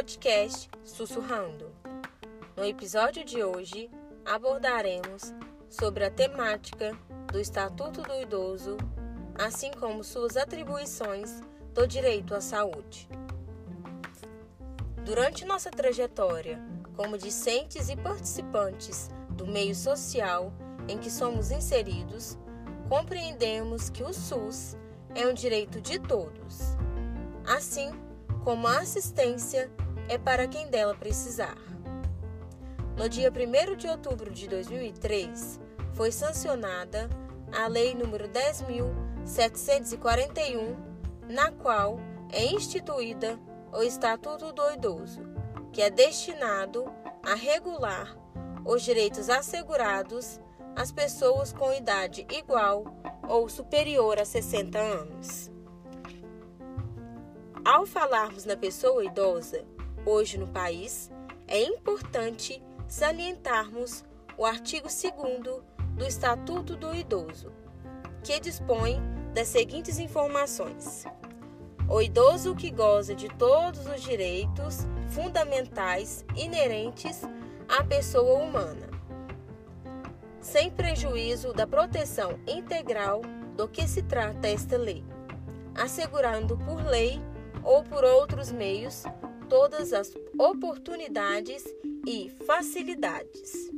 podcast Sussurrando. No episódio de hoje, abordaremos sobre a temática do Estatuto do Idoso, assim como suas atribuições do direito à saúde. Durante nossa trajetória como discentes e participantes do meio social em que somos inseridos, compreendemos que o SUS é um direito de todos, assim como a assistência é para quem dela precisar. No dia 1 de outubro de 2003, foi sancionada a Lei nº 10.741, na qual é instituída o Estatuto do Idoso, que é destinado a regular os direitos assegurados às pessoas com idade igual ou superior a 60 anos. Ao falarmos na pessoa idosa, hoje no país, é importante salientarmos o artigo 2 do Estatuto do Idoso, que dispõe das seguintes informações: o idoso que goza de todos os direitos fundamentais inerentes à pessoa humana, sem prejuízo da proteção integral do que se trata esta lei, assegurando por lei ou por outros meios todas as oportunidades e facilidades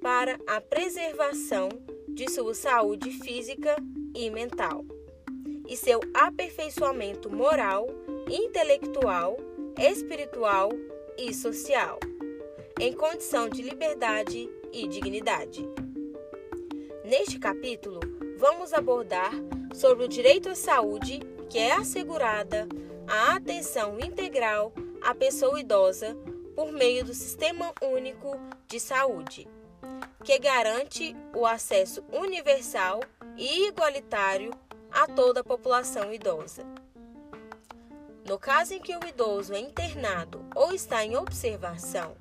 para a preservação de sua saúde física e mental e seu aperfeiçoamento moral, intelectual, espiritual e social, em condição de liberdade e dignidade. Neste capítulo, vamos abordar sobre o direito à saúde que é assegurada a atenção integral à pessoa idosa por meio do Sistema Único de Saúde, que garante o acesso universal e igualitário a toda a população idosa. No caso em que o idoso é internado ou está em observação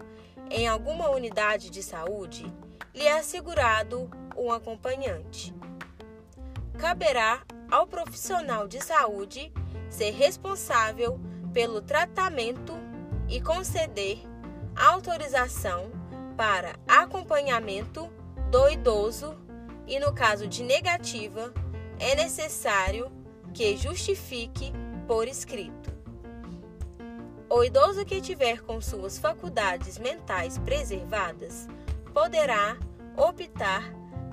em alguma unidade de saúde, lhe é assegurado um acompanhante. Caberá ao profissional de saúde ser responsável pelo tratamento e conceder autorização para acompanhamento do idoso e, no caso de negativa, é necessário que justifique por escrito. O idoso que tiver com suas faculdades mentais preservadas poderá optar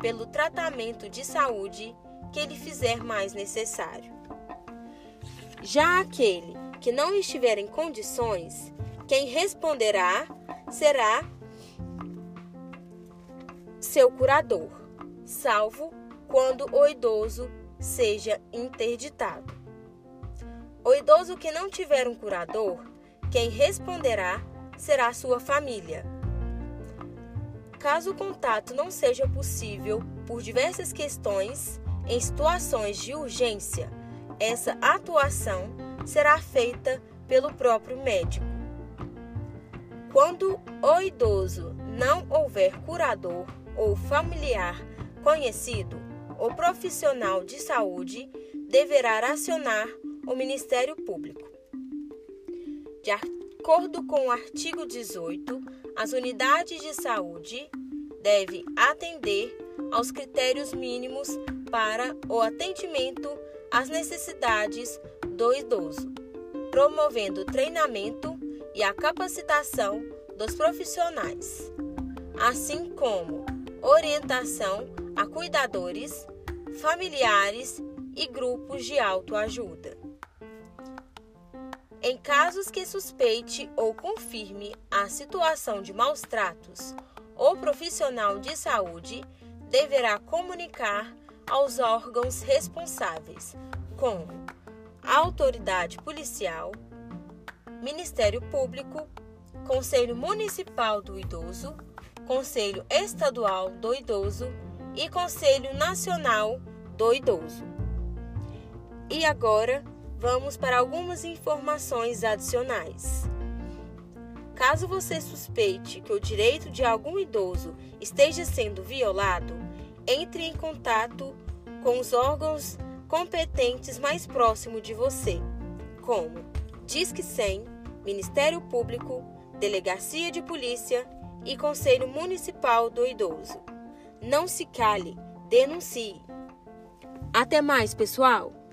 pelo tratamento de saúde que ele fizer mais necessário. Já aquele que não estiver em condições, quem responderá será seu curador, salvo quando o idoso seja interditado. O idoso que não tiver um curador, quem responderá será sua família. Caso o contato não seja possível por diversas questões, em situações de urgência, essa atuação será feita pelo próprio médico. Quando o idoso não houver curador ou familiar conhecido, o profissional de saúde deverá acionar o Ministério Público. De acordo com o artigo 18, as unidades de saúde devem atender aos critérios mínimos para o atendimento às necessidades do idoso, promovendo o treinamento e a capacitação dos profissionais, assim como orientação a cuidadores, familiares e grupos de autoajuda. Em casos que suspeite ou confirme a situação de maus tratos, o profissional de saúde deverá comunicar aos órgãos responsáveis, como a autoridade policial, Ministério Público, Conselho Municipal do Idoso, Conselho Estadual do Idoso e Conselho Nacional do Idoso. E agora vamos para algumas informações adicionais. Caso você suspeite que o direito de algum idoso esteja sendo violado, entre em contato com os órgãos competentes mais próximos de você, como Disque 100, Ministério Público, Delegacia de Polícia e Conselho Municipal do Idoso. Não se cale, denuncie. Até mais, pessoal!